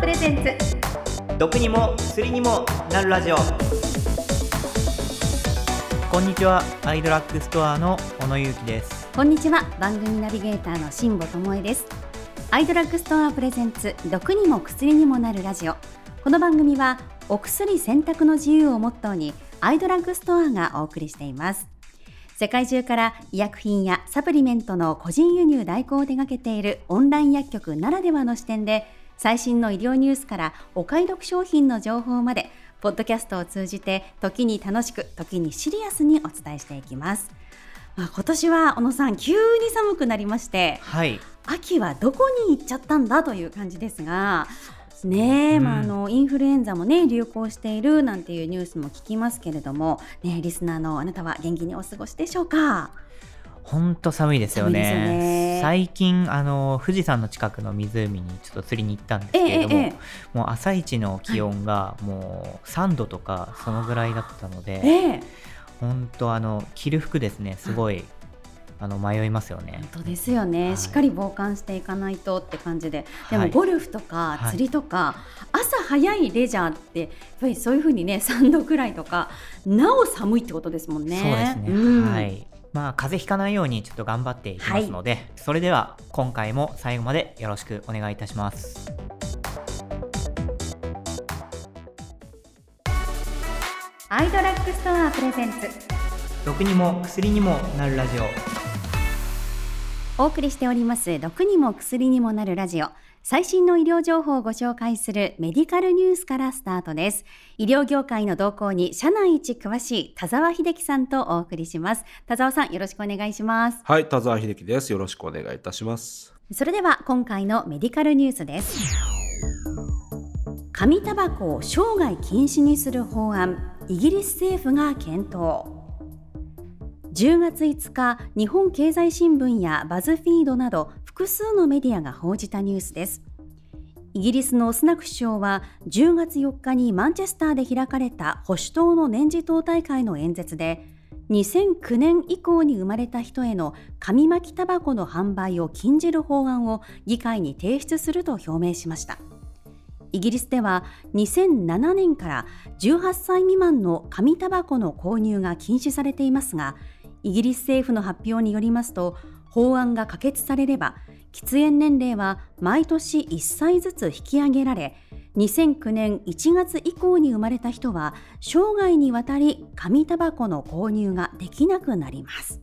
アプレゼンツ。毒にも薬にもなるラジオ。こんにちはアイドラッグストアの小野裕樹です。こんにちは番組ナビゲーターの辛坊智恵です。アイドラッグストアプレゼンツ毒にも薬にもなるラジオ。この番組はお薬選択の自由をモットーにアイドラッグストアがお送りしています。世界中から医薬品やサプリメントの個人輸入代行を手掛けているオンライン薬局ならではの視点で最新の医療ニュースからお買い得商品の情報までポッドキャストを通じて時に楽しく時にシリアスにお伝えしていきます。まあ、今年は小野さん急に寒くなりまして、はい。秋はどこに行っちゃったんだという感じですがね。え、うん。まあ、あのインフルエンザもね流行しているなんていうニュースも聞きますけれども、ね、リスナーのあなたは元気にお過ごしでしょうか？ほんと寒いですよね。ね。最近あの富士山の近くの湖にちょっと釣りに行ったんですけれども、ええええ。もう朝一の気温がもう3度とかそのぐらいだったので、ええ。本当あの着る服ですねすごい、あの迷いますよね。本当ですよね、はい。しっかり防寒していかないとって感じで、ではい。もゴルフとかはい。釣りとか、朝早いレジャーってやっぱりそういう風にね3度くらいとかなお寒いってことですもんね。そうですね、うん。はいまあ風邪ひかないようにちょっと頑張っていきますので、それでは今回も最後までよろしくお願いいたします。アイドラッグストアプレゼンツ。毒にも薬にもなるラジオ。お送りしております。毒にも薬にもなるラジオ最新の医療情報をご紹介するメディカルニュースからスタートです。医療業界の動向に社内一詳しい田沢秀樹さんとお送りします。田沢さんよろしくお願いします。はい、田沢秀樹です。よろしくお願いいたします。それでは今回のメディカルニュースです。紙タバコを生涯禁止にする法案イギリス政府が検討。10月5日日本経済新聞やバズフィードなど複数のメディアが報じたニュースです。イギリスのスナク首相は10月4日にマンチェスターで開かれた保守党の年次党大会の演説で2009年以降に生まれた人への紙巻きタバコの販売を禁じる法案を議会に提出すると表明しました。イギリスでは2007年から18歳未満の紙タバコの購入が禁止されていますがイギリス政府の発表によりますと法案が可決されれば喫煙年齢は毎年1歳ずつ引き上げられ2009年1月以降に生まれた人は生涯にわたり紙タバコの購入ができなくなります、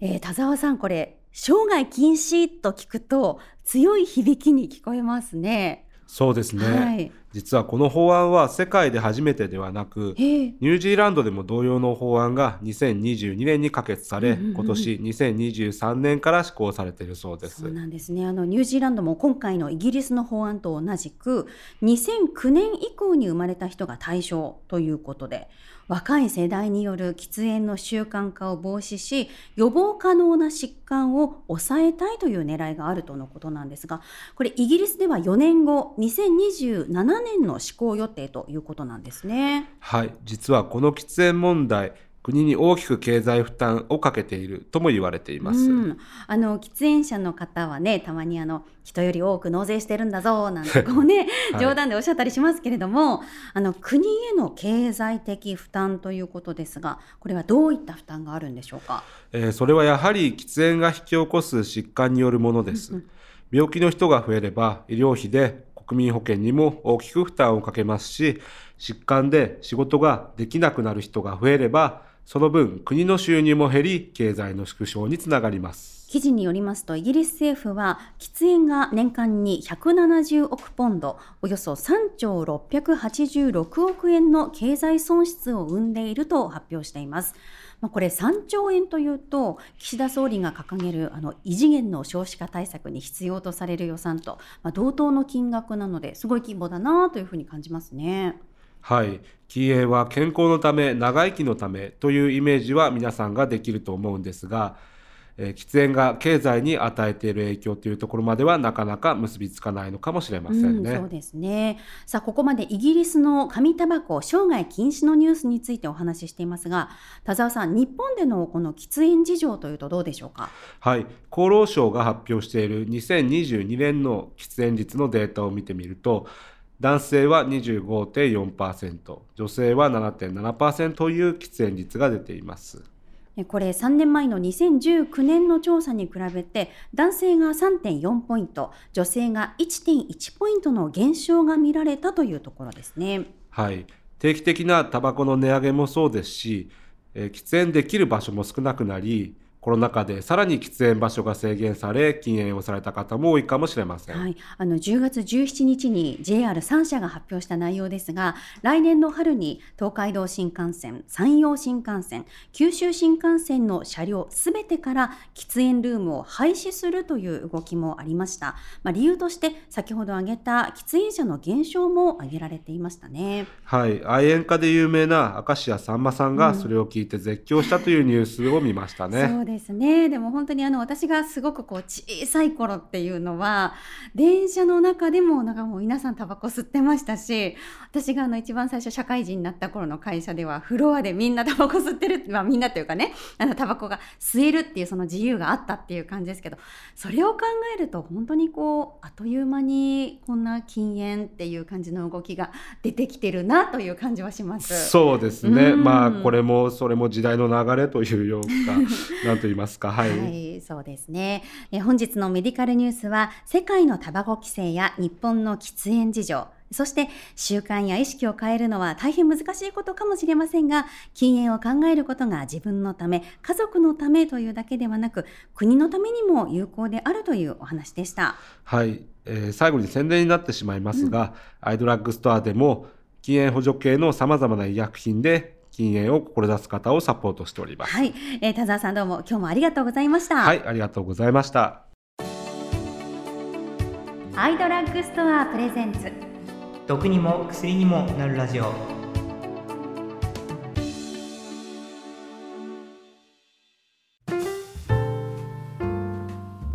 えー田沢さんこれ生涯禁止と聞くと強い響きに聞こえますね。そうですね。はい実はこの法案は世界で初めてではなく、え。ーニュージーランドでも同様の法案が2022年に可決され、うんうんうん。今年2023年から施行されているそうです。そう。なんですね。あのニュージーランドも今回のイギリスの法案と同じく2009年以降に生まれた人が対象ということで若い世代による喫煙の習慣化を防止し予防可能な疾患を抑えたいという狙いがあるとのことなんですがこれイギリスでは4年後2027年の施行予定ということなんですね。はい、実はこの喫煙問題、国に大きく経済負担をかけているとも言われています。うん、あの喫煙者の方はねたまにあの人より多く納税してるんだぞなんてこうね、はい冗談でおっしゃったりしますけれどもあの国への経済的負担ということですがこれはどういった負担があるんでしょうか？えーそれはやはり喫煙が引き起こす疾患によるものです。病気の人が増えれば医療費で国民保険にも大きく負担をかけますし、疾患で仕事ができなくなる人が増えれば、その分国の収入も減り、経済の縮小につながります。記事によりますとイギリス政府は喫煙が年間に170億ポンドおよそ3兆686億円の経済損失を生んでいると発表しています。まあ、これ3兆円というと岸田総理が掲げるあの異次元の少子化対策に必要とされる予算と、まあ、同等の金額なのですごい規模だなというふうに感じますね。はい。禁煙は健康のため、長生きのためというイメージは皆さんができると思うんですが、えー、喫煙が経済に与えている影響というところまではなかなか結びつかないのかもしれませんね。うん、そうですね。さあ、ここまでイギリスの紙タバコ生涯禁止のニュースについてお話ししていますが、田沢さん、日本でのこの喫煙事情というとどうでしょうか？はい、厚労省が発表している2022年の喫煙率のデータを見てみると、男性は25.4%、女性は7.7%という喫煙率が出ています。これ3年前の2019年の調査に比べて男性が3.4ポイント女性が1.1ポイントの減少が見られたというところですね。はい定期的なタバコの値上げもそうですし、えー、喫煙できる場所も少なくなりコロナ禍でさらに喫煙場所が制限され禁煙をされた方も多いかもしれません、はい、あの10月17日に JR3 社が発表した内容ですが来年の春に東海道新幹線山陽新幹線九州新幹線の車両すべてから喫煙ルームを廃止するという動きもありました、まあ、理由として先ほど挙げた喫煙者の減少も挙げられていましたね。はい。愛煙家で有名な明石家さんまさんがそれを聞いて絶叫したというニュースを見ましたね、うんですね。でも本当にあの私がすごくこう小さい頃っていうのは電車の中でもなんかもう皆さんタバコ吸ってましたし私があの一番最初社会人になった頃の会社ではフロアでみんなタバコ吸ってるまあみんなというかねあのタバコが吸えるっていうその自由があったっていう感じですけどそれを考えると本当にこうあっという間にこんな禁煙っていう感じの動きが出てきてるなという感じはします。そうですね、まあこれもそれも時代の流れというようか なんと言いますか、はい、はい、そうですね。え本日のメディカルニュースは世界のタバコ規制や日本の喫煙事情。そして習慣や意識を変えるのは大変難しいことかもしれませんが禁煙を考えることが自分のため家族のためというだけではなく国のためにも有効であるというお話でした。はい、えー、最後に宣伝になってしまいますが、うん、アイドラッグストアでも禁煙補助系のさまざまな医薬品で禁煙を志す方をサポートしております。はい、えー、田沢さんどうも今日もありがとうございました。はい、ありがとうございました。アイドラッグストアプレゼンツ。毒にも薬にもなるラジオ。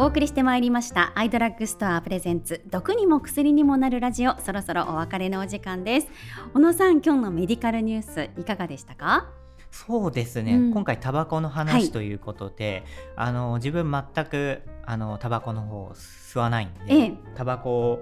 送りしてまいりました。アイドラッグストアプレゼンツ。毒にも薬にもなるラジオ。そろそろお別れのお時間です。小野さん今日のメディカルニュースいかがでしたか？そうですね、うん、今回タバコの話ということで、はい、あの自分全くあのタバコの方吸わないんで、ええ、タバコ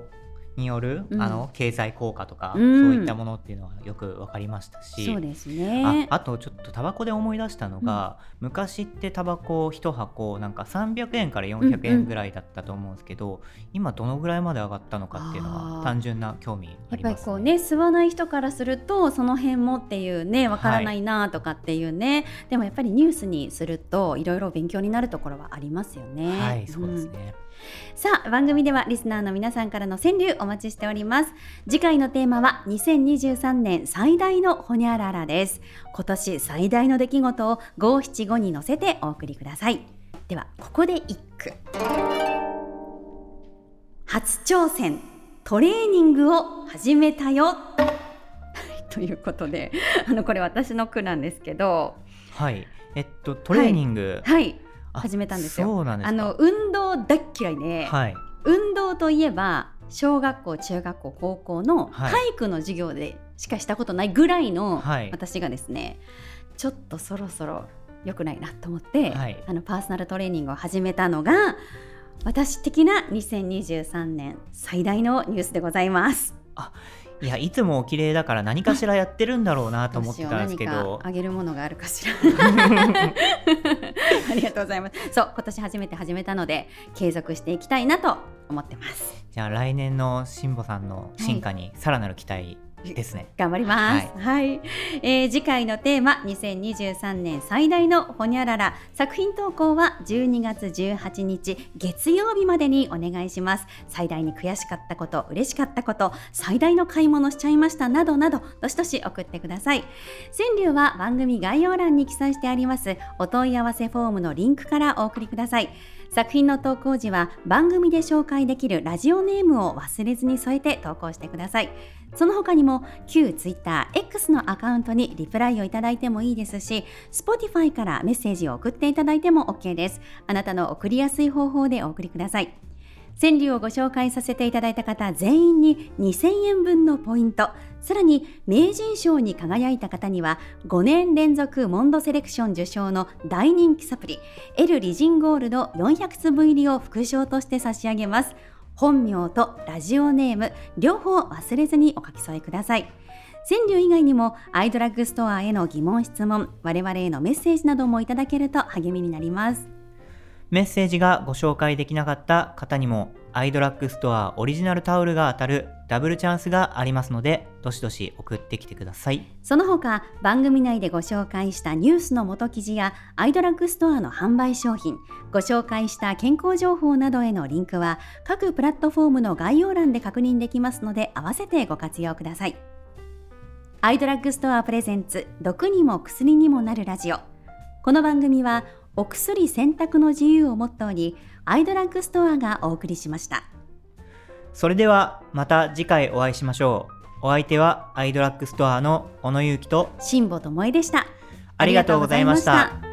による、うん、あの経済効果とか、うん、そういったものっていうのはよく分かりましたし。そうですね。ああとちょっとタバコで思い出したのが、うん、昔ってタバコ1箱なんか300円から400円ぐらいだったと思うんですけど、うんうん、今どのぐらいまで上がったのかっていうのは単純な興味あります、ね、やっぱりこうね吸わない人からするとその辺もっていうね分からないなとかっていうね、はい、でもやっぱりニュースにするといろいろ勉強になるところはありますよね。はい、そうですね、さあ番組ではリスナーの皆さんからの川柳お待ちしております。次回のテーマは2023年最大のホニャララです。今年最大の出来事を五七五に乗せてお送りください。ではここで一句。初挑戦トレーニングを始めたよ。ということであのこれ私の句なんですけど。はい。えっとトレーニング、はい、はい始めたんですよ。あの運動大嫌いで、はい、運動といえば小学校中学校高校の体育の授業でしかしたことないぐらいの私がですね、はい、ちょっとそろそろ良くないなと思って、はい、あのパーソナルトレーニングを始めたのが私的な2023年最大のニュースでござざいます。あいやいつもお綺麗だから何かしらやってるんだろうなと思ってたんですけど。あげるものがあるかしら ありがとうございます。そう今年初めて始めたので継続していきたいなと思ってます。じゃあ来年の辛坊さんの進化にさらなる期待ですね。頑張ります。はい、はい、えー、次回のテーマ2023年最大のホニャララ作品投稿は12月18日月曜日までにお願いします。最大に悔しかったこと、嬉しかったこと、最大の買い物しちゃいましたなどなどどしどし送ってください。川柳は番組概要欄に記載してありますお問い合わせフォームのリンクからお送りください。作品の投稿時は番組で紹介できるラジオネームを忘れずに添えて投稿してください。その他にも旧 TwitterX のアカウントにリプライをいただいてもいいですし Spotify からメッセージを送っていただいても OK です。あなたの送りやすい方法でお送りください。川柳をご紹介させていただいた方全員に2000円分のポイント。さらに名人賞に輝いた方には5年連続モンドセレクション受賞の大人気サプリ。L リジンゴールド400粒入りを副賞として差し上げます。本名とラジオネーム。両方忘れずにお書き添えください。川柳以外にもアイドラッグストアへの疑問質問我々へのメッセージなどもいただけると励みになります。メッセージがご紹介できなかった方にも、アイドラッグストアオリジナルタオルが当たるダブルチャンスがありますので、どしどし送ってきてください。その他、番組内でご紹介したニュースの元記事やアイドラッグストアの販売商品、ご紹介した健康情報などへのリンクは、各プラットフォームの概要欄で確認できますので、合わせてご活用ください。アイドラッグストアプレゼンツ、毒にも薬にもなるラジオ。この番組は、お薬選択の自由をモットーにアイドラッグストアがお送りしました。それではまた次回お会いしましょう。お相手はアイドラッグストアの小野ゆうきと辛坊智恵でした。ありがとうございました